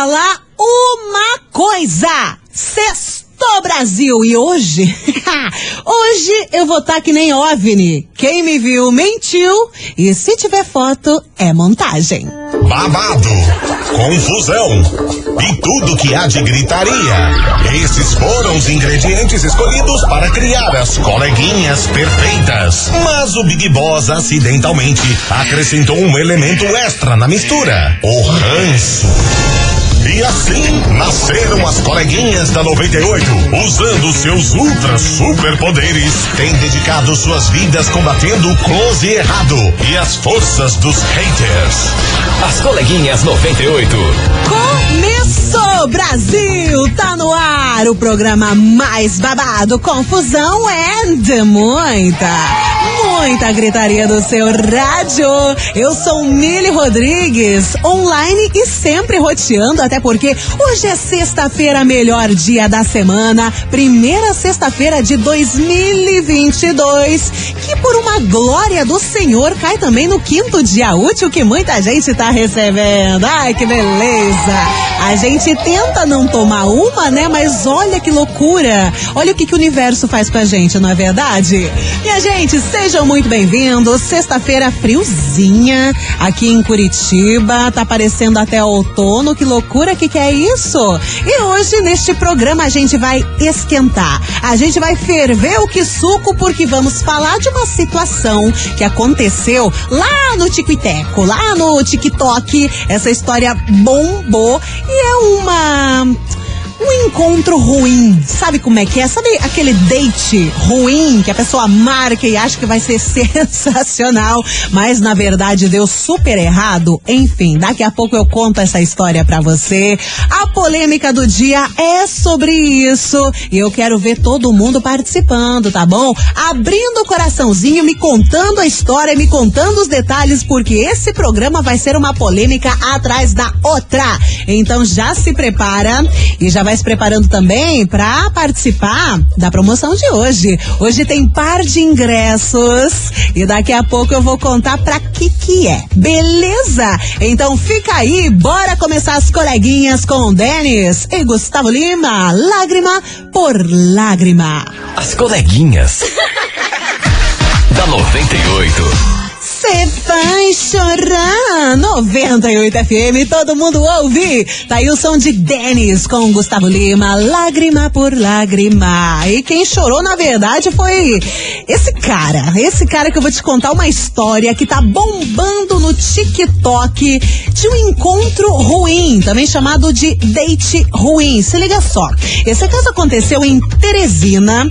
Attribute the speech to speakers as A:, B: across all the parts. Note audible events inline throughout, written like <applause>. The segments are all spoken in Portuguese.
A: falar uma coisa. Sextou Brasil e hoje, <laughs> hoje eu vou estar tá que nem OVNI. Quem me viu mentiu e se tiver foto é montagem.
B: Babado, confusão e tudo que há de gritaria. Esses foram os ingredientes escolhidos para criar as coleguinhas perfeitas. Mas o Big Boss acidentalmente acrescentou um elemento extra na mistura: o ranço. E assim nasceram as coleguinhas da 98. Usando seus ultra superpoderes, têm dedicado suas vidas combatendo o close e errado e as forças dos haters. As coleguinhas 98.
A: Começou, Brasil! Tá no ar o programa mais babado, confusão and muita muita gritaria do seu rádio. Eu sou Mili Rodrigues, online e sempre roteando, até porque hoje é sexta-feira, melhor dia da semana, primeira sexta-feira de 2022, que por uma glória do Senhor cai também no quinto dia útil que muita gente tá recebendo. Ai, que beleza! A gente tenta não tomar uma, né? Mas olha que loucura! Olha o que, que o universo faz com a gente, não é verdade? Minha gente, sejam muito bem-vindos. Sexta-feira friozinha aqui em Curitiba. Tá parecendo até outono. Que loucura que que é isso? E hoje neste programa a gente vai esquentar. A gente vai ferver o que suco porque vamos falar de uma situação que aconteceu lá no Tiquiteco, lá no TikTok. Essa história bombou e é uma um encontro ruim. Sabe como é que é? Sabe aquele date ruim que a pessoa marca e acha que vai ser <laughs> sensacional, mas na verdade deu super errado? Enfim, daqui a pouco eu conto essa história para você. A polêmica do dia é sobre isso e eu quero ver todo mundo participando, tá bom? Abrindo o coraçãozinho, me contando a história, me contando os detalhes, porque esse programa vai ser uma polêmica atrás da outra. Então já se prepara e já vai vai se preparando também para participar da promoção de hoje. Hoje tem par de ingressos e daqui a pouco eu vou contar para que que é. Beleza? Então fica aí, bora começar as coleguinhas com o Denis e Gustavo Lima, lágrima por lágrima.
B: As coleguinhas <laughs> da 98.
A: Você vai chorar. 98 FM, todo mundo ouve. Tá aí o som de Denis com Gustavo Lima, lágrima por lágrima. E quem chorou, na verdade, foi esse cara. Esse cara que eu vou te contar uma história que tá bombando no TikTok de um encontro ruim, também chamado de date ruim. Se liga só. Esse caso aconteceu em Teresina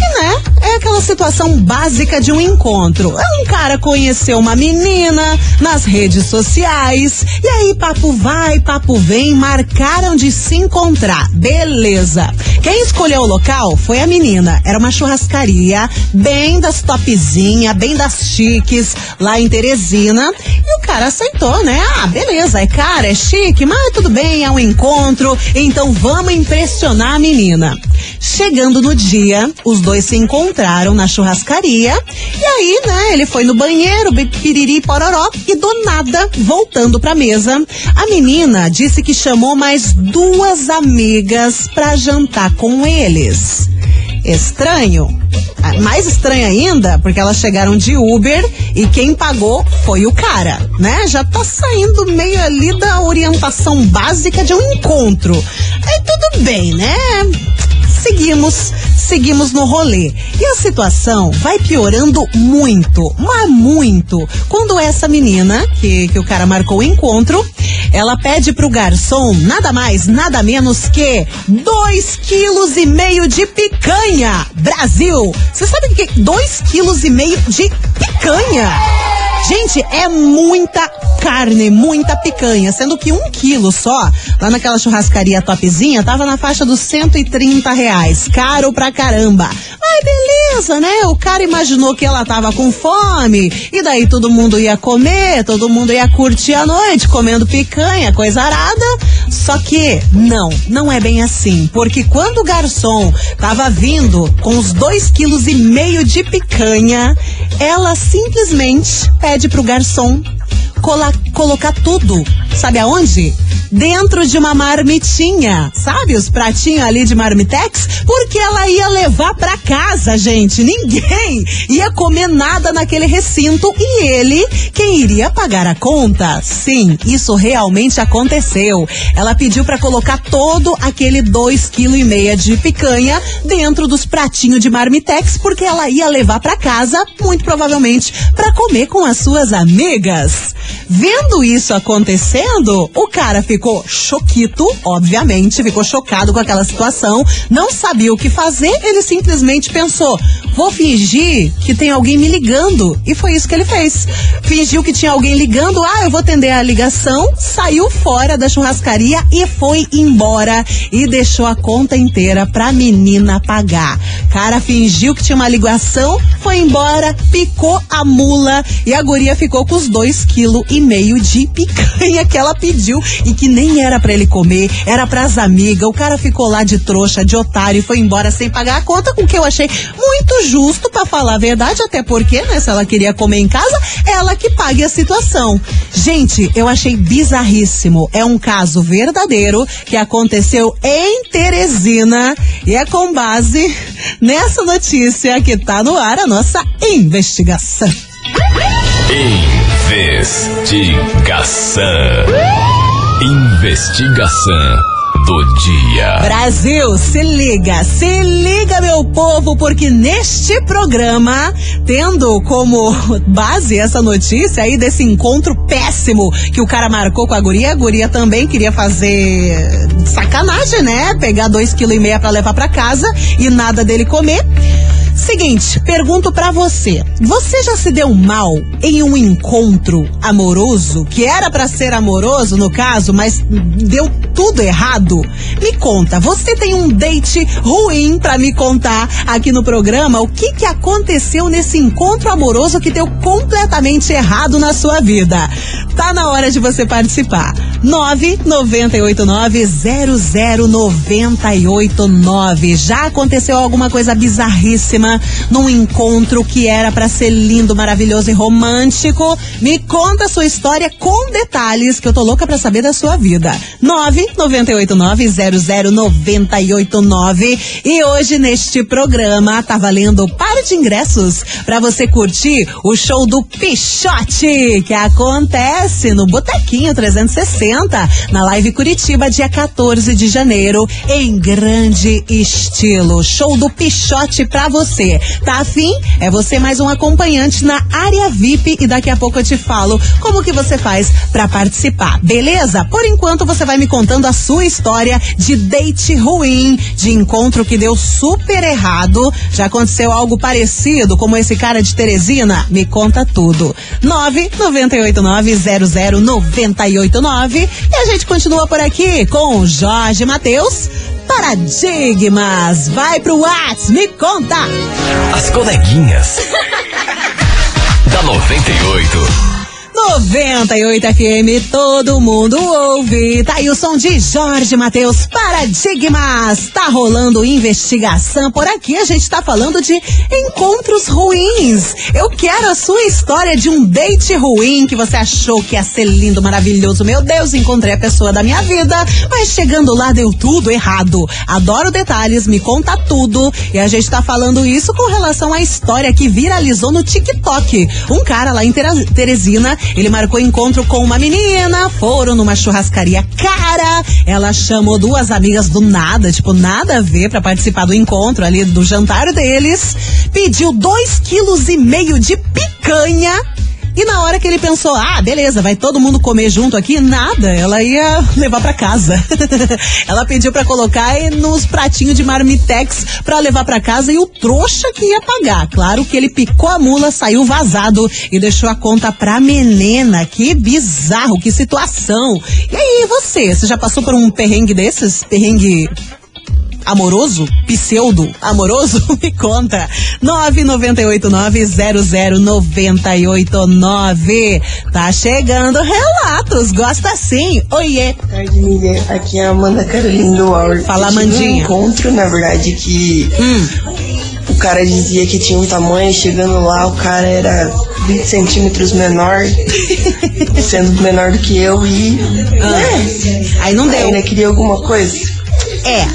A: né, é aquela situação básica de um encontro. É um cara conheceu uma menina nas redes sociais, e aí papo vai, papo vem, marcaram de se encontrar. Beleza. Quem escolheu o local foi a menina. Era uma churrascaria, bem das topzinha, bem das chiques, lá em Teresina. E o cara aceitou, né? Ah, beleza, é cara, é chique, mas tudo bem, é um encontro, então vamos impressionar a menina. Chegando no dia, os dois se encontraram na churrascaria. E aí, né, ele foi no banheiro, piriri pororó, e do nada, voltando pra mesa, a menina disse que chamou mais duas amigas pra jantar com eles. Estranho. Ah, mais estranho ainda, porque elas chegaram de Uber e quem pagou foi o cara, né? Já tá saindo meio ali da orientação básica de um encontro. Aí tudo bem, né? Seguimos, seguimos no rolê. E a situação vai piorando muito, mas muito. Quando essa menina, que, que o cara marcou o encontro, ela pede pro garçom nada mais, nada menos que dois quilos e meio de picanha. Brasil! Você sabe o que é dois quilos e meio de picanha? Gente, é muita carne, muita picanha, sendo que um quilo só, lá naquela churrascaria topzinha, tava na faixa dos 130 reais. Caro pra caramba. Ai, beleza, né? O cara imaginou que ela tava com fome, e daí todo mundo ia comer, todo mundo ia curtir a noite, comendo picanha, coisa arada. Só que, não, não é bem assim. Porque quando o garçom tava vindo com os dois quilos e meio de picanha, ela simplesmente pede pro garçom colocar tudo, sabe aonde? Dentro de uma marmitinha. Sabe os pratinhos ali de marmitex? Porque ela ia levar para casa, gente. Ninguém ia comer nada naquele recinto e ele quem iria pagar a conta. Sim, isso realmente aconteceu. Ela pediu para colocar todo aquele dois quilo e meia de picanha dentro dos pratinhos de marmitex porque ela ia levar para casa, muito provavelmente, para comer com as suas amigas. Vendo isso acontecendo, o cara ficou choquito, obviamente, ficou chocado com aquela situação, não sabia o que fazer, ele simplesmente pensou: vou fingir que tem alguém me ligando. E foi isso que ele fez. Fingiu que tinha alguém ligando, ah, eu vou atender a ligação, saiu fora da churrascaria e foi embora e deixou a conta inteira pra menina pagar. Cara fingiu que tinha uma ligação, foi embora, picou a mula e a guria ficou com os dois quilos e meio de picanha que ela pediu e que nem era para ele comer, era pras amigas. O cara ficou lá de trouxa, de otário e foi embora sem pagar a conta, com que eu achei muito justo para falar a verdade, até porque, né, se ela queria comer em casa, ela que pague a situação. Gente, eu achei bizarríssimo. É um caso verdadeiro que aconteceu em Teresina e é com base <laughs> nessa notícia que tá no ar a nossa investigação.
C: Investigação. Investigação do dia.
A: Brasil, se liga, se liga, meu povo, porque neste programa, tendo como base essa notícia aí desse encontro péssimo que o cara marcou com a guria, a guria também queria fazer sacanagem, né? Pegar dois quilos e meia para levar para casa e nada dele comer. Seguinte, pergunto para você. Você já se deu mal em um encontro amoroso, que era para ser amoroso no caso, mas deu tudo errado? Me conta, você tem um date ruim para me contar aqui no programa? O que que aconteceu nesse encontro amoroso que deu completamente errado na sua vida? Tá na hora de você participar. 998900989. Já aconteceu alguma coisa bizarríssima num encontro que era para ser lindo, maravilhoso e romântico? Me conta a sua história com detalhes que eu tô louca para saber da sua vida. 998900989. E hoje neste programa tá valendo par de ingressos para você curtir o show do Pichote que acontece no Botequinho 360 na Live Curitiba dia 14 de janeiro em grande estilo. Show do Pichote pra você. Tá afim? É você mais um acompanhante na área VIP e daqui a pouco eu te falo como que você faz para participar. Beleza? Por enquanto você vai me contando a sua história de date ruim, de encontro que deu super errado. Já aconteceu algo parecido como esse cara de Teresina? Me conta tudo. 998900989 e a gente continua por aqui com Jorge Matheus. Paradigmas, vai pro Whats, me conta!
C: As coleguinhas. <laughs> da 98.
A: 98 FM, todo mundo ouve. Tá aí o som de Jorge Matheus, Paradigmas. Tá rolando investigação por aqui. A gente tá falando de encontros ruins. Eu quero a sua história de um date ruim que você achou que ia ser lindo, maravilhoso. Meu Deus, encontrei a pessoa da minha vida, mas chegando lá deu tudo errado. Adoro detalhes, me conta tudo. E a gente tá falando isso com relação à história que viralizou no TikTok. Um cara lá em Teresina ele marcou encontro com uma menina, foram numa churrascaria cara. Ela chamou duas amigas do nada, tipo, nada a ver para participar do encontro ali do jantar deles. Pediu dois quilos e meio de picanha e na hora que ele pensou, ah, beleza, vai todo mundo comer junto aqui, nada, ela ia levar para casa. <laughs> ela pediu para colocar nos pratinhos de marmitex para levar para casa e o trouxa que ia pagar. Claro que ele picou a mula, saiu vazado e deixou a conta pra menina. Que bizarro, que situação. E aí, você, você já passou por um perrengue desses? Perrengue amoroso? Pseudo amoroso? <laughs> Me conta. 998900989. Tá chegando relatos. Gosta sim? Oiê.
D: Boa tarde, amiga. Aqui é a Amanda Carolina do Aur.
A: Fala, Amandinha.
D: um encontro, na verdade, que
A: Hum.
D: o cara dizia que tinha um tamanho, chegando lá o cara era 20 centímetros menor, <laughs> sendo menor do que eu e. Né?
A: Aí não deu.
D: Ainda queria alguma coisa.
A: É,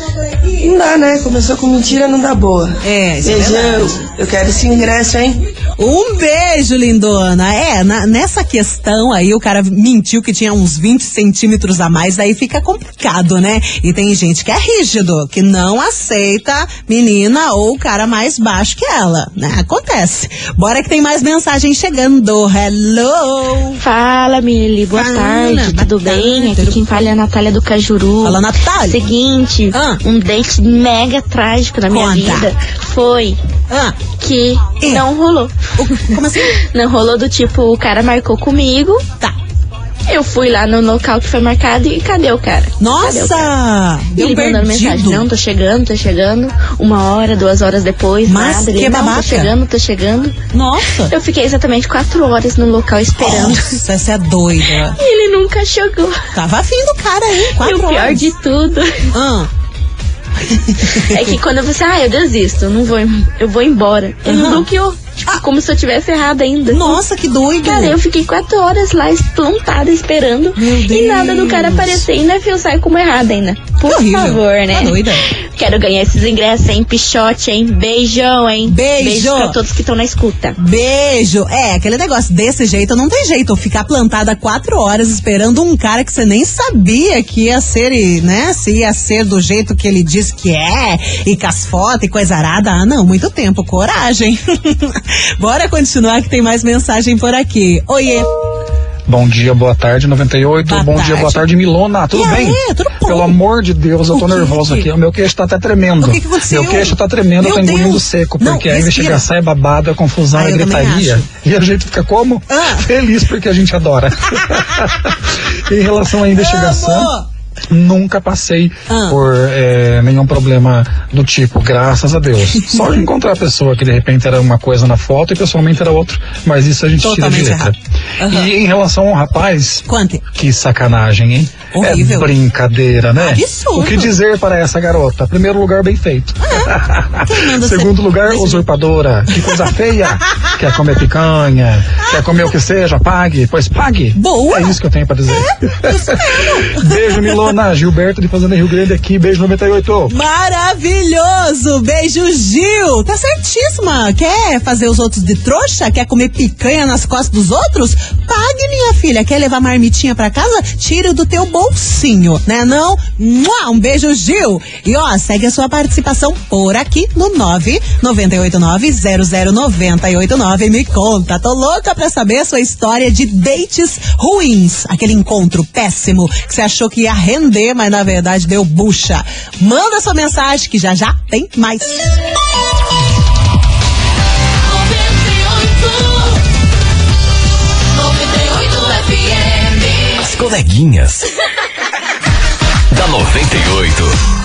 D: Não dá, né? Começou com mentira, não dá boa.
A: É, isso é
D: Beijão.
A: verdade.
D: eu quero esse ingresso, hein?
A: Um beijo, lindona. É, na- nessa questão aí, o cara mentiu que tinha uns 20 centímetros a mais, daí fica complicado, né? E tem gente que é rígido, que não aceita menina ou cara mais baixo que ela, né? Acontece. Bora que tem mais mensagem chegando. Hello!
E: Fala, Mili, boa
A: Fala,
E: tarde, tudo bem?
A: tarde,
E: Aqui quem fala é a Natália do Cajuru.
A: Fala, Natália.
E: Seguinte,
A: Ah.
E: um date mega trágico na minha
A: Conta.
E: vida foi
A: Ah,
E: que
A: É.
E: não rolou.
A: como assim? <laughs>
E: Não rolou do tipo, o cara marcou comigo,
A: Tá.
E: eu fui lá no local que foi marcado e cadê o cara? Cadê o cara?
A: Nossa!
E: Ele mandando mensagem,
A: perdido.
E: não, tô chegando, tô chegando. Uma hora, duas horas depois,
A: Mas
E: nada. Ele,
A: que
E: não,
A: babaca.
E: tô chegando, tô chegando.
A: Nossa!
E: Eu fiquei exatamente quatro horas no local esperando.
A: Nossa, essa é doida.
E: E <laughs> ele nunca chegou.
A: Tava afim do cara aí,
E: E
A: quatro
E: o pior
A: horas.
E: de tudo
A: Ah, <laughs>
E: é que quando você, ah, eu desisto, eu não vou, eu vou embora. Ele
A: Aham.
E: bloqueou. Tipo, como se eu tivesse errado ainda.
A: nossa, que doido.
E: Cara, eu fiquei quatro horas lá plantada esperando. E nada do cara aparecer. Ainda eu saio como errada ainda. Por
A: horrível.
E: favor, né?
A: Tá doida.
E: Quero ganhar esses ingressos, hein? Pichote, hein? Beijão, hein?
A: Beijo.
E: pra todos que estão na escuta.
A: Beijo. É, aquele negócio desse jeito não tem jeito. Ficar plantada quatro horas esperando um cara que você nem sabia que ia ser, e, né? Se ia ser do jeito que ele diz que é, e com as fotos e coisa arada. Ah, não, muito tempo. Coragem. <laughs> Bora continuar que tem mais mensagem por aqui. Oiê.
F: Bom dia, boa tarde, 98.
A: Boa
F: Bom
A: tarde.
F: dia, boa tarde, Milona. Tudo
A: E aí,
F: bem?
A: tudo bom?
F: Pelo amor de Deus, eu tô
A: que
F: nervoso
A: que-
F: aqui. O meu queixo tá até tremendo.
A: O que que aconteceu?
F: Meu queixo tá tremendo, eu
A: Meu
F: tô engolindo seco,
A: Não,
F: porque a
A: respira.
F: investigação é babada, a confusão
A: Ah,
F: é
A: eu
F: gritaria. E a gente fica como?
A: Ah.
F: Feliz porque a gente adora. <laughs> <laughs> em relação à investigação.
A: Amo.
F: Nunca passei
A: Ah.
F: por é, nenhum problema do tipo, graças a Deus. <laughs> Só de encontrar a pessoa que de repente era uma coisa na foto e pessoalmente era outra. Mas isso a gente
A: Totalmente
F: tira de letra.
A: Aham.
F: E em relação ao rapaz,
A: Conte.
F: que sacanagem, hein?
A: Horrível.
F: É brincadeira, né?
A: Absurdo.
F: O que dizer para essa garota? Primeiro lugar, bem feito. <laughs>
A: Ser-
F: Segundo lugar, usurpadora. Que coisa feia. <laughs> quer comer picanha, quer comer o que seja, pague. Pois pague.
A: Boa.
F: É isso que eu tenho para dizer. Beijo, Milona. Gilberto de Fazenda Rio Grande aqui. Beijo 98.
A: Maravilhoso! Beijo, Gil! Tá certíssima! Quer fazer os outros de trouxa? Quer comer picanha nas costas dos outros? Pague, minha filha! Quer levar marmitinha pra casa? Tire do teu bolsinho, né não? Mua! Um beijo, Gil! E ó, segue a sua participação por aqui no 998900989. Me conta, tô louca pra saber a sua história de dates ruins. Aquele encontro péssimo que você achou que ia mas na verdade deu bucha. Manda sua mensagem que já já tem mais.
C: As coleguinhas. <laughs> da 98.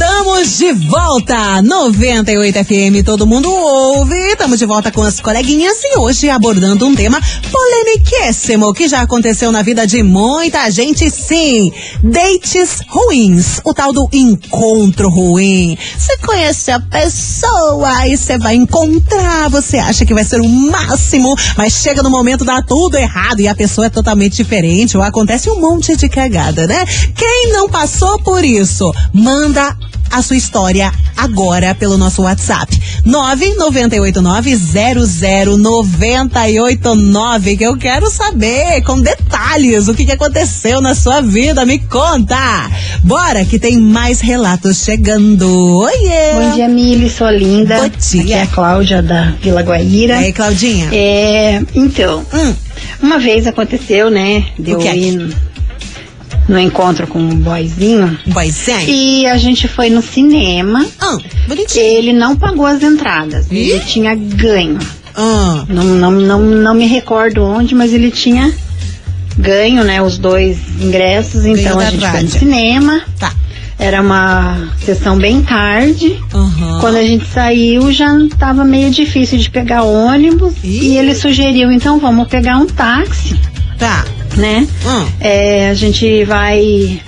A: Estamos de volta, 98 FM, todo mundo ouve. Estamos de volta com as coleguinhas e hoje abordando um tema polemiquíssimo que já aconteceu na vida de muita gente, sim. Dates ruins, o tal do encontro ruim. Você conhece a pessoa e você vai encontrar, você acha que vai ser o máximo, mas chega no momento dá tudo errado e a pessoa é totalmente diferente ou acontece um monte de cagada, né? Quem não passou por isso, manda a sua história agora pelo nosso WhatsApp. 998900989 que eu quero saber com detalhes o que, que aconteceu na sua vida. Me conta! Bora que tem mais relatos chegando. Oiê!
G: Bom dia, Mili, sua linda.
A: Bom dia.
G: Aqui é a Cláudia da Vila
A: E
G: Guaíra.
A: aí, Claudinha?
G: É, então,
A: Hum,
G: uma vez aconteceu, né? De
A: O
G: eu
A: que é
G: ir no, encontro com um boyzinho.
A: boyzinho?
G: E a gente foi no cinema.
A: Ah, bonitinho.
G: Ele não pagou as entradas.
A: Ih?
G: Ele tinha ganho.
A: Ah,
G: Não, não, não, não me recordo onde, mas ele tinha ganho, né? Os dois ingressos. Então
A: da
G: a gente foi no
A: rádio.
G: cinema.
A: tá.
G: Era uma sessão bem tarde.
A: Aham.
G: Quando a gente saiu, já tava meio difícil de pegar ônibus.
A: Ih.
G: E ele sugeriu, então vamos pegar um táxi,
A: Tá.
G: Né?
A: Hum.
G: É, a gente vai.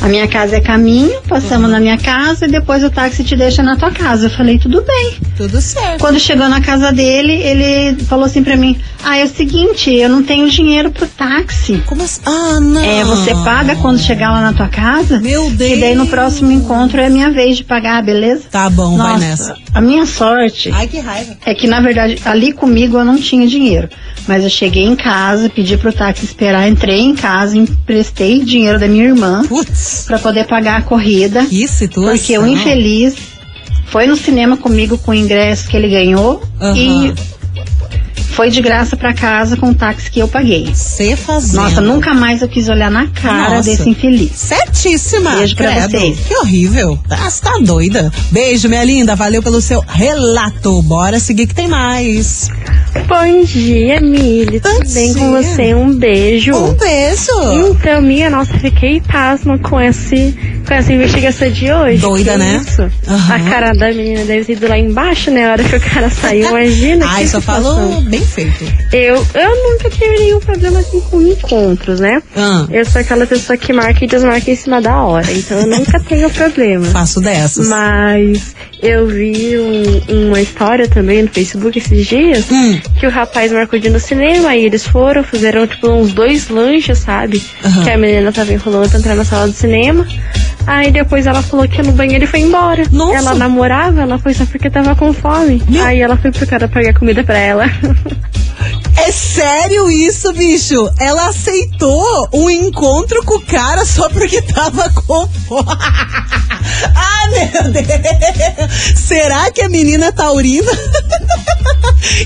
G: A minha casa é caminho, passamos na minha casa e depois o táxi te deixa na tua casa. Eu falei, tudo bem.
A: Tudo certo.
G: Quando chegou na casa dele, ele falou assim pra mim: Ah, é o seguinte, eu não tenho dinheiro pro táxi.
A: Como assim? Ah, não.
G: É, você paga quando chegar lá na tua casa.
A: Meu Deus.
G: E daí no próximo encontro é minha vez de pagar, beleza?
A: Tá bom,
G: Nossa,
A: vai nessa.
G: A minha sorte
A: Ai, que raiva.
G: é que, na verdade, ali comigo eu não tinha dinheiro. Mas eu cheguei em casa, pedi pro táxi esperar, entrei em casa, emprestei dinheiro da minha irmã
A: Putz,
G: pra poder pagar a corrida.
A: que situação.
G: Porque o infeliz foi no cinema comigo com o ingresso que ele ganhou
A: Aham.
G: e foi de graça pra casa com o táxi que eu paguei.
A: Você fazendo.
G: Nossa, nunca mais eu quis olhar na cara
A: Nossa.
G: desse infeliz.
A: Certíssima.
G: Beijo pra
A: credo.
G: vocês.
A: Que horrível. Ah, Você tá doida. Beijo, minha linda. Valeu pelo seu relato. Bora seguir que tem mais.
H: Bom dia, Mili.
A: Bom
H: Tudo bem com você? Um beijo.
A: Um beijo.
H: Então, minha nossa, fiquei pasma com, esse, com essa investigação de hoje.
A: Doida,
H: Que
A: né?
H: Isso.
A: Aham.
H: A cara da menina deve ter ido lá embaixo, né? A hora que o cara saiu, imagina.
A: Ai,
H: que
A: só
H: situação.
A: falou bem feito.
H: Eu, eu nunca tive nenhum problema assim com encontros, né?
A: Ah,
H: Eu sou aquela pessoa que marca e desmarca em cima da hora, então eu nunca <laughs> tenho problema.
A: faço dessas.
H: Mas eu vi um- uma história também no Facebook esses dias
A: Hum.
H: que o rapaz marcou de ir no cinema e eles foram, fizeram tipo uns dois lanches, sabe?
A: Aham.
H: Que a menina tava enrolando pra entrar na sala do cinema. Aí depois ela falou que ia no banheiro e foi embora.
A: Nossa.
H: Ela namorava, ela foi só porque tava com fome.
A: Meu-
H: Aí ela foi pro cara pagar comida pra ela.
A: É sério isso, bicho? Ela aceitou um encontro com o cara só porque tava com fome. <laughs> Ah, meu Deus! Será que a menina taurina? <laughs>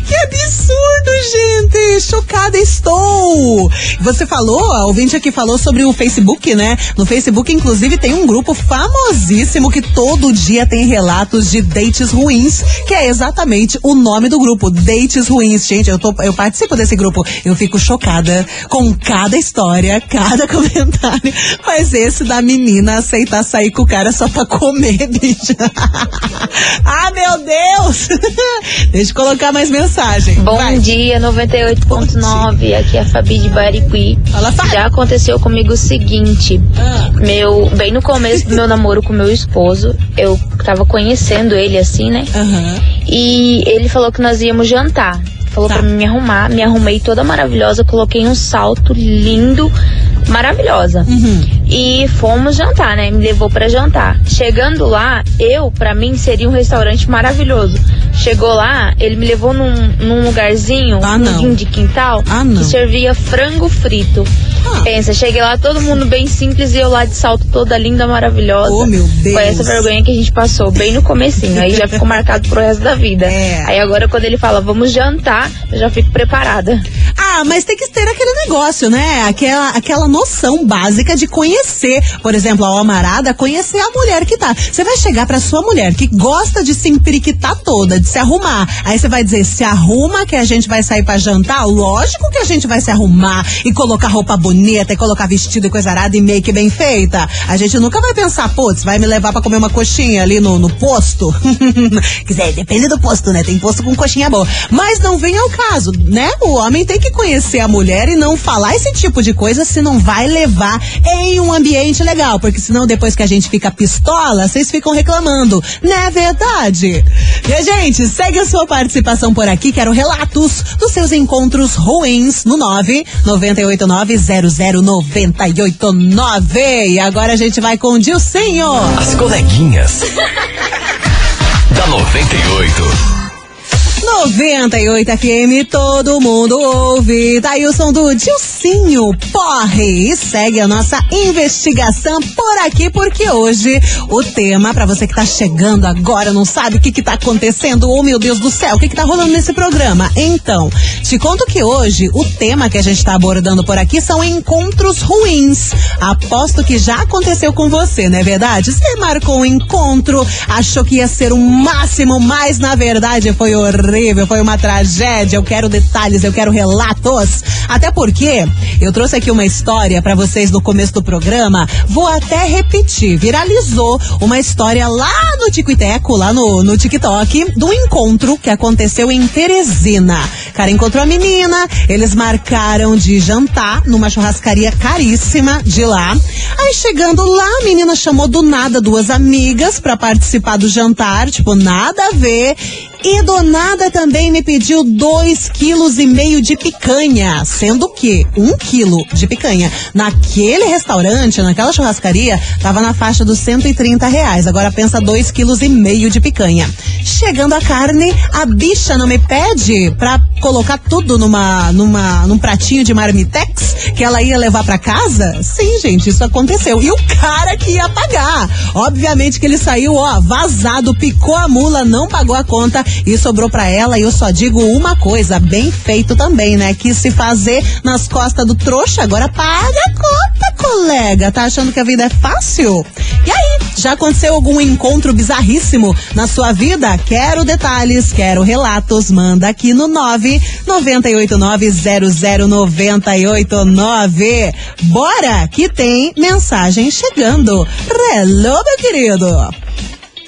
A: Que absurdo, gente! Chocada estou! Você falou, a ouvinte aqui falou sobre o Facebook, né? No Facebook, inclusive, tem um grupo famosíssimo que todo dia tem relatos de dates ruins, que é exatamente o nome do grupo, Dates Ruins. Gente, eu, tô, eu participo desse grupo, eu fico chocada com cada história, cada <laughs> comentário. Mas esse da menina aceitar sair com o cara só pra comer, <laughs> bicho. ah, meu Deus! <laughs> Deixa eu colocar mais mensagem.
I: Bom
A: Vai.
I: dia, 98.9. Aqui é a Fabi de Bariqui.
A: Fala, Fabi.
I: Já aconteceu comigo o seguinte:
A: Ah.
I: meu, bem no começo do meu namoro com meu esposo, eu tava conhecendo ele assim, né?
A: Aham.
I: E ele falou que nós íamos jantar. Falou
A: Tá.
I: pra mim me arrumar, me arrumei toda maravilhosa, coloquei um salto lindo, maravilhosa.
A: Uhum.
I: E fomos jantar, né? Me levou pra jantar. Chegando lá, eu, pra mim, seria um restaurante maravilhoso. Chegou lá, ele me levou num, num lugarzinho,
A: Ah,
I: um de quintal,
A: Ah,
I: que servia frango frito.
A: Ah.
I: Pensa, cheguei lá, todo mundo bem simples e eu lá de salto toda linda, maravilhosa.
A: Oh, meu Deus.
I: Foi essa vergonha que a gente passou, bem no comecinho. Aí já ficou marcado pro resto da vida.
A: É.
I: Aí agora quando ele fala, vamos jantar, eu já fico preparada.
A: Ah, mas tem que ter aquele negócio, né? Aquela, aquela noção básica de conhecer. Por exemplo, a amarada, conhecer a mulher que tá. Você vai chegar pra sua mulher que gosta de se empiriquitar toda, de se arrumar. Aí você vai dizer, se arruma que a gente vai sair pra jantar? Lógico que a gente vai se arrumar e colocar roupa bonita e colocar vestido e coisa arada e make bem feita. A gente nunca vai pensar, putz, vai me levar pra comer uma coxinha ali no, no posto. <laughs> Quer dizer, depende do posto, né? Tem posto com coxinha boa. Mas não vem ao caso, né? O homem tem que conhecer a mulher e não falar esse tipo de coisa se não vai levar em um ambiente legal. Porque senão depois que a gente fica pistola, vocês ficam reclamando. Não é verdade? E a gente, segue a sua participação por aqui. Quero relatos dos seus encontros ruins no 9 989 00989. E agora a gente vai com o Dilcinho.
C: As coleguinhas. <laughs> da 98.
A: 98 FM, todo mundo ouve. Daí o som do Dilcinho Porre. E segue a nossa investigação por aqui, porque hoje o tema, pra você que tá chegando agora, não sabe o que que tá acontecendo, oh meu Deus do céu, o que que tá rolando nesse programa? Então, te conto que hoje o tema que a gente tá abordando por aqui são encontros ruins. Aposto que já aconteceu com você, não é verdade? Você marcou um encontro, achou que ia ser o máximo, mas na verdade foi horrível, foi uma tragédia. Eu quero detalhes, eu quero relatos. Até porque eu trouxe aqui uma história pra vocês no começo do programa. Vou até repetir. Viralizou uma história lá no Tico e Teco, lá no, no TikTok, do encontro que aconteceu em Teresina. Cara encontrou a menina, eles marcaram de jantar numa churrascaria caríssima de lá. Aí chegando lá, a menina chamou do nada duas amigas pra participar do jantar, tipo, nada a ver. E do nada também me pediu dois quilos e meio de picanha, sendo que um quilo de picanha naquele restaurante, naquela churrascaria, tava na faixa dos 130 reais. Agora pensa dois quilos e meio de picanha. Chegando a carne, a bicha não me pede pra colocar tudo numa, numa, num pratinho de marmitex que ela ia levar pra casa? Sim, gente, isso aconteceu. E o cara que ia pagar. Obviamente que ele saiu, ó, vazado, picou a mula, não pagou a conta e sobrou pra ela. E eu só digo uma coisa, bem feito também, né? Quis se fazer nas costas do trouxa, agora paga a conta, colega. Tá achando que a vida é fácil? E aí, já aconteceu algum encontro bizarríssimo na sua vida? Quero detalhes, quero relatos. Manda aqui no 998900989. Bora, que tem mensagem chegando. Hello, meu querido.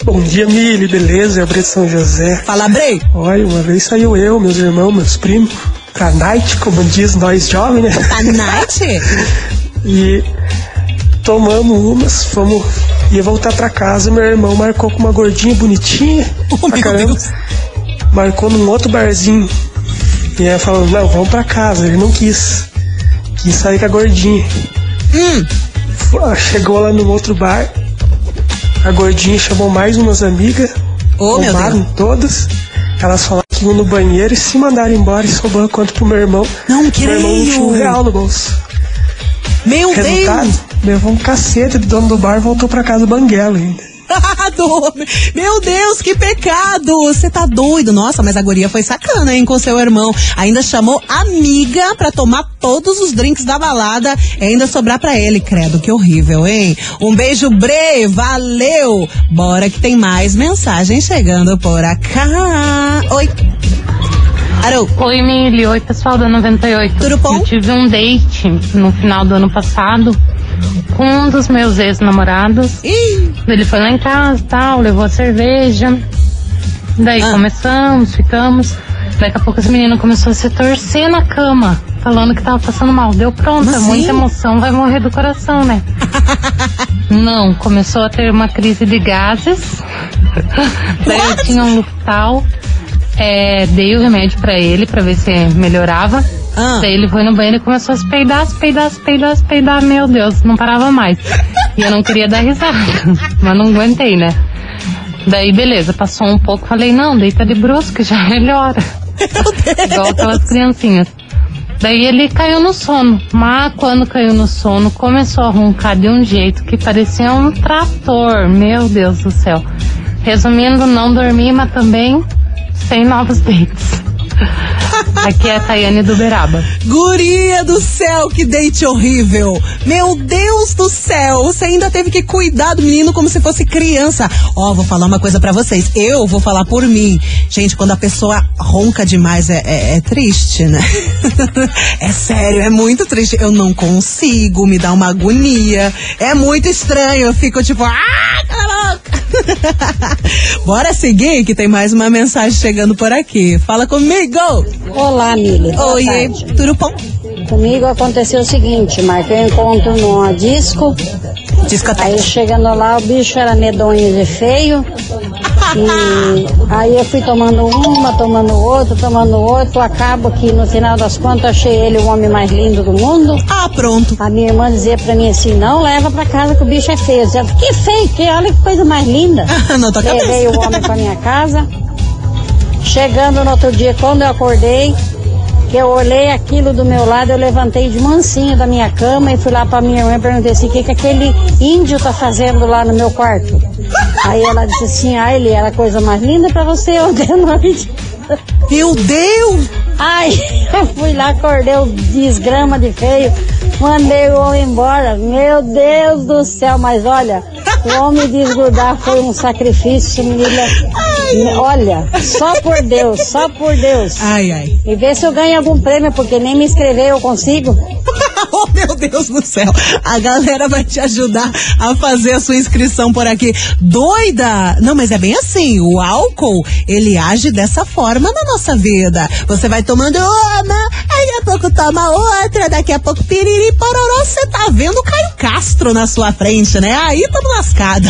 J: Bom dia, Mili, beleza? É o Brito São José.
A: Fala, Brei.
J: Olha, uma vez saiu eu, meus irmãos, meus primos, pra night, como diz nós jovens, né?
A: Pra night? <laughs>
J: e tomamos umas, fomos, ia voltar pra casa, meu irmão marcou com uma gordinha bonitinha, <laughs>
A: Oh,
J: pra caramba.
A: Deus.
J: Marcou num outro barzinho. E ela falou, não, vamos pra casa. Ele não quis. Quis sair com a gordinha.
A: Hum.
J: Chegou lá no outro bar. A gordinha chamou mais umas amigas.
A: Oh, meu
J: roubaram todas. Elas falaram que iam no banheiro e se mandaram embora e sobrou quanto pro meu irmão.
A: Não
J: Meu irmão não tinha um
A: creio.
J: real no bolso.
A: Meu
J: Resultado,
A: Deus.
J: levou um cacete do dono do bar voltou pra casa banguela ainda.
A: Meu Deus, que pecado! Você tá doido? Nossa, mas a guria foi sacana, hein, com seu irmão. Ainda chamou amiga pra tomar todos os drinks da balada e ainda sobrar pra ele. Credo, que horrível, hein? Um beijo, Bre, valeu! Bora que tem mais mensagem chegando por cá. Oi. Arô,
K: Oi, Mili. Oi, pessoal da 98.
A: Tudo bom?
K: Eu tive um date no final do ano passado com um dos meus ex-namorados. Ele foi lá em casa e tal, levou a cerveja. Daí
A: Ah.
K: começamos, ficamos. Daqui a pouco esse menino começou a se torcer na cama, falando que tava passando mal. Deu pronto, é muita emoção, vai morrer do coração, né? <laughs> Não, começou a ter uma crise de gases. <laughs> Daí eu tinha um Luftal. É, dei o remédio pra ele pra ver se melhorava.
A: Ah.
K: Daí ele foi no banheiro e começou a se peidar, se peidar, se peidar, se peidar. Meu Deus, não parava mais. E eu não queria dar risada, <laughs> mas não aguentei, né? Daí beleza, passou um pouco, falei, não, deita de brusco, já melhora. Igual aquelas criancinhas. Daí ele caiu no sono. Mas quando caiu no sono, começou a roncar de um jeito que parecia um trator. Meu Deus do céu. Resumindo, não dormi, mas também sem novos dates. <laughs> Aqui é a Tayane do Beraba.
A: Guria do céu, que date horrível! Meu Deus do céu, você ainda teve que cuidar do menino como se fosse criança. Ó, vou falar uma coisa pra vocês. Eu vou falar por mim. Gente, quando a pessoa ronca demais é, é- é triste, né? <laughs> é sério, é muito triste. Eu não consigo, me dá uma agonia. É muito estranho. Eu fico tipo, ah! <laughs> Bora seguir, que tem mais uma mensagem chegando por aqui. Fala comigo!
L: Olá, Mili.
A: Oi, tudo bom?
L: Comigo aconteceu o seguinte, marquei um encontro numa disco. Aí chegando lá, o bicho era medonho e feio. E aí eu fui tomando uma, tomando outra, tomando outra. Acabo que no final das contas achei ele o homem mais lindo do mundo.
A: Ah, pronto.
L: A minha irmã dizia pra mim assim, não leva pra casa que o bicho é feio. Eu dizia, que feio, que olha que coisa mais linda. <laughs>
A: Na tua
L: Levei
A: cabeça.
L: o homem pra minha casa. Chegando no outro dia, quando eu acordei, que eu olhei aquilo do meu lado, eu levantei de mansinho da minha cama e fui lá pra minha irmã e perguntei assim, o que, que aquele índio tá fazendo lá no meu quarto? Aí ela disse assim, ah, ele era a coisa mais linda pra você ontem à noite.
A: Meu Deus!
L: Ai, eu fui lá, acordei o desgrama de feio, mandei o homem embora. Meu Deus do céu, mas olha, o homem desgrudar foi um sacrifício, menina. Olha, só por Deus, só por Deus.
A: Ai, ai.
L: E vê se eu ganho algum prêmio, porque nem me inscrever eu consigo. <laughs>
A: meu Deus do céu. A galera vai te ajudar a fazer a sua inscrição por aqui. Doida! Não, mas é bem assim. O álcool, ele age dessa forma na nossa vida. Você vai tomando uma, aí a pouco toma outra, daqui a pouco piriri pororó, você tá vendo Caio Castro na sua frente, né? Aí tamo lascada.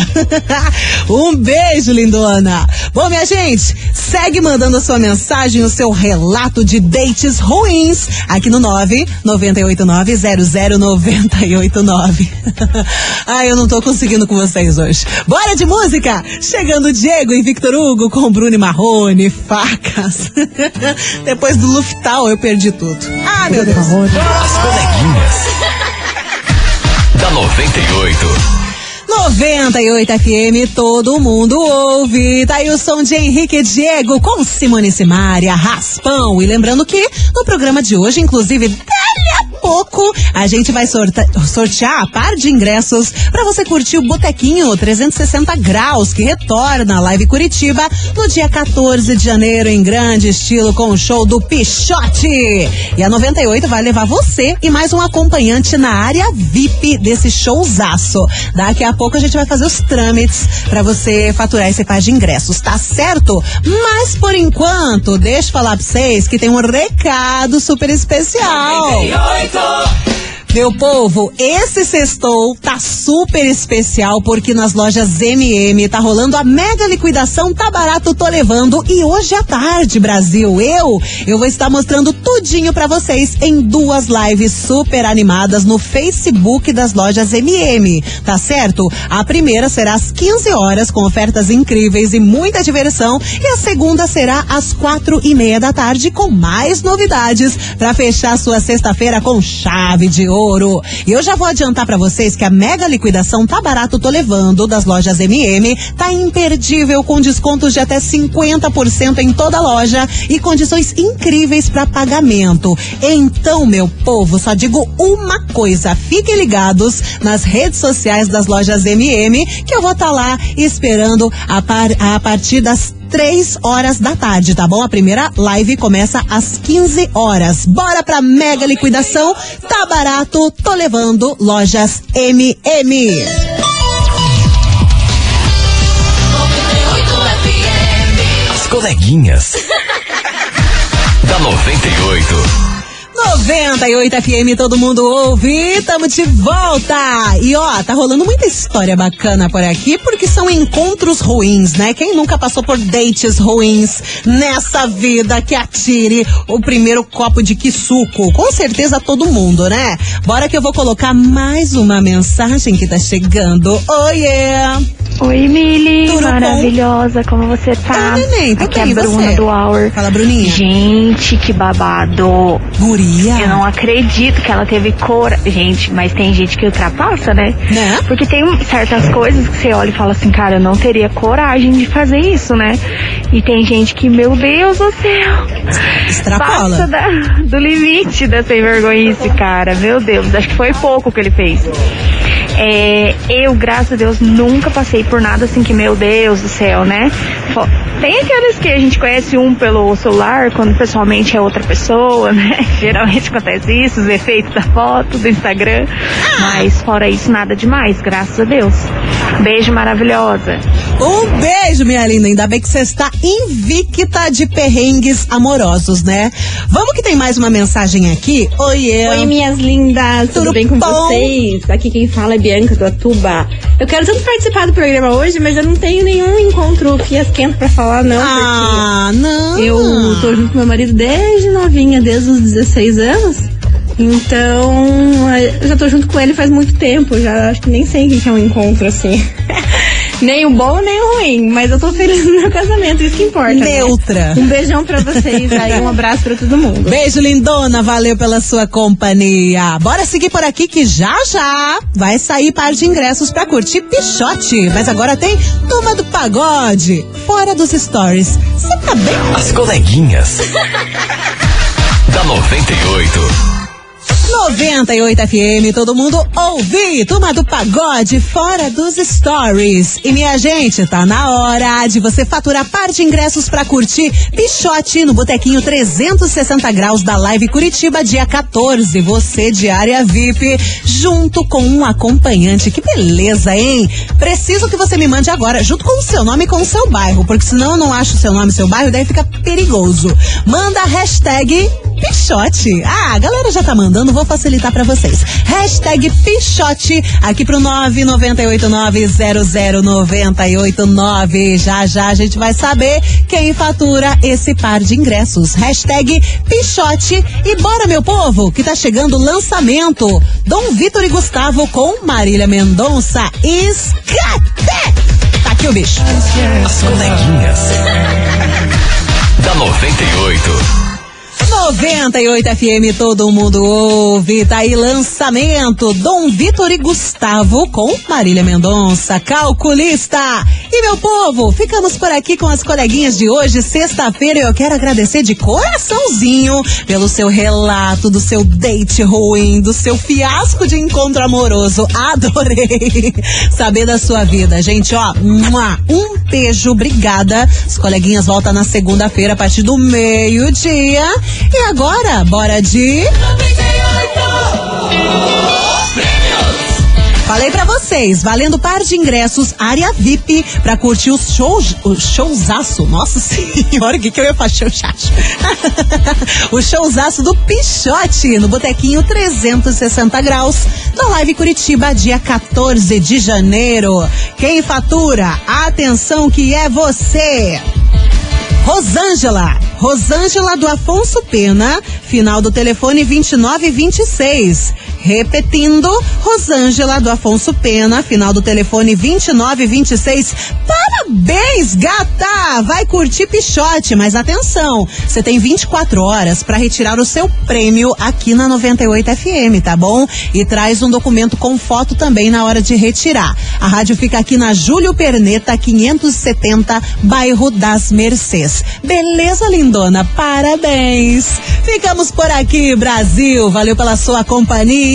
A: <laughs> um beijo, lindona. Bom, minha gente, segue mandando a sua mensagem, o seu relato de dates ruins aqui no 998900989. <laughs> Ai, eu não tô conseguindo com vocês hoje. Bora de música! Chegando Diego e Victor Hugo com Bruno e Marrone, facas. <laughs> Depois do Luftal eu perdi tudo. Ah, meu Deus.
C: As coleguinhas. <laughs> da 98.
A: 98 FM, todo mundo ouve. Tá aí o som de Henrique Diego com Simone Simaria, Raspão. E lembrando que no programa de hoje, inclusive, dali a pouco, a gente vai sortear a par de ingressos para você curtir o Botequinho 360 Graus, que retorna à Live Curitiba no dia 14 de janeiro, em grande estilo, com o show do Pichote. E a 98 vai levar você e mais um acompanhante na área VIP desse showzaço. Daqui a pouco a gente vai fazer os trâmites para você faturar esse par de ingressos, tá certo? Mas por enquanto, deixa eu falar pra vocês que tem um recado super especial. うん。Meu povo, esse sextou tá super especial porque nas lojas MM tá rolando a mega liquidação Tá Barato Tô Levando e hoje à tarde, Brasil, eu, eu vou estar mostrando tudinho pra vocês em duas lives super animadas no Facebook das lojas MM, tá certo? A primeira será às 15 horas com ofertas incríveis e muita diversão e a segunda será às quatro e meia da tarde com mais novidades pra fechar sua sexta-feira com chave de ouro. E eu já vou adiantar pra vocês que a mega liquidação tá barato, tô levando das lojas MM, tá imperdível com descontos de até 50% em toda a loja e condições incríveis pra pagamento. Então, meu povo, só digo uma coisa, fiquem ligados nas redes sociais das lojas MM, que eu vou estar lá esperando a, par- a partir das três horas da tarde, tá bom? A primeira live começa às 15 horas. Bora pra mega liquidação. Tá barato, tô levando lojas MM.
C: As coleguinhas. <laughs> da 98.
A: 98 FM, todo mundo ouve, tamo de volta! E ó, tá rolando muita história bacana por aqui, porque são encontros ruins, né? Quem nunca passou por dates ruins nessa vida que atire o primeiro copo de quisuco? Com certeza todo mundo, né? Bora que eu vou colocar mais uma mensagem que tá chegando. Oiê!
H: Oi, Mili,
A: Tudo bom?
H: maravilhosa, como você tá?
A: Oi, neném, tô
H: Aqui é
A: bem,
H: a
A: e
H: Bruna
A: você?
H: do Hour.
A: Fala, Bruninha.
H: Gente, que babado.
A: Guria.
H: Eu não acredito que ela teve cor. Gente, mas tem gente que ultrapassa, né?
A: Né?
H: Porque tem certas coisas que você olha e fala assim, cara, eu não teria coragem de fazer isso, né? E tem gente que, meu Deus do céu,
A: Extrapola.
H: passa da- do limite da sem vergonhice, cara. Meu Deus, acho que foi pouco que ele fez. É, eu, graças a Deus, nunca passei por nada assim que, meu Deus do céu, né? Tem aqueles que a gente conhece um pelo celular, quando pessoalmente é outra pessoa, <laughs> né? Geralmente acontece isso, os efeitos da foto, do Instagram. Mas fora isso, nada demais, graças a Deus. Beijo maravilhosa.
A: Um beijo, minha linda. Ainda bem que você está invicta de perrengues amorosos, né? Vamos que tem mais uma mensagem aqui. Oiê.
M: Oi, minhas lindas, tudo,
A: Tudo
M: bem com
A: bom?
M: vocês? Aqui quem fala é Bianca do Atuba. Eu quero tanto participar do programa hoje, mas eu não tenho nenhum encontro fiasquento pra falar, não.
A: Ah, não.
M: Eu tô junto com meu marido desde novinha, desde os 16 anos. Então, eh, eu já tô junto com ele faz muito tempo, já acho que nem sei o que é um encontro assim. <laughs> nem o bom, nem o ruim, mas eu tô feliz no meu casamento, isso que importa. né?
A: Neutra.
M: Um beijão pra vocês aí, um abraço pra todo mundo.
A: Beijo, lindona. Valeu pela sua companhia. Bora seguir por aqui que já já vai sair par de ingressos pra curtir Pichote. Mas agora tem Turma do Pagode. Fora dos stories. Você tá bem?
C: As coleguinhas. <laughs> da 98.
A: 98 FM, todo mundo ouve, turma do pagode fora dos stories. E minha gente, tá na hora de você faturar par de ingressos pra curtir Pichote no Botequinho 360 graus da Live Curitiba, dia 14. Você de área VIP, junto com um acompanhante. Que beleza, hein? Preciso que você me mande agora, junto com o seu nome e com o seu bairro, porque senão eu não acho seu nome e seu bairro, daí fica perigoso. Manda a hashtag Pichote. Ah, a galera já tá mandando, vou facilitar pra vocês. Hashtag Pichote aqui pro 998900989. Já já a gente vai saber quem fatura esse par de ingressos. Hashtag Pichote. E bora, meu povo, que tá chegando o lançamento. Dom Vitor e Gustavo com Marília Mendonça. Escate! Tá aqui o bicho.
C: As coleguinhas. <laughs> da 98.
A: 98 FM, todo mundo ouve. Tá aí lançamento. Dom Vitor e Gustavo com Marília Mendonça, calculista. E meu povo, ficamos por aqui com as coleguinhas de hoje, sexta-feira. Eu quero agradecer de coraçãozinho pelo seu relato do seu date ruim, do seu fiasco de encontro amoroso. <laughs> Adorei saber da sua vida, gente. Ó, um beijo, obrigada. As coleguinhas voltam na segunda-feira a partir do meio-dia. E agora, bora de. Falei pra vocês, valendo par de ingressos, área VIP, pra curtir os shows, o showzaço, nossa <laughs> senhora, o que que eu ia fazer, o chacho? <laughs> o showzaço do Pichote, no Botequinho 360 graus, da Live Curitiba, dia 14 de janeiro. Quem fatura? Atenção que é você! Rosângela, Rosângela do Afonso Pena, final do telefone 2926. Repetindo, Rosângela do Afonso Pena, final do telefone 2926. Parabéns, gata! Vai curtir Pichote, mas atenção, você tem 24 horas para retirar o seu prêmio aqui na 98 FM, tá bom? E traz um documento com foto também na hora de retirar. A rádio fica aqui na Júlio Perneta, 570, bairro das Mercês. Beleza, lindona? Parabéns! Ficamos por aqui, Brasil. Valeu pela sua companhia.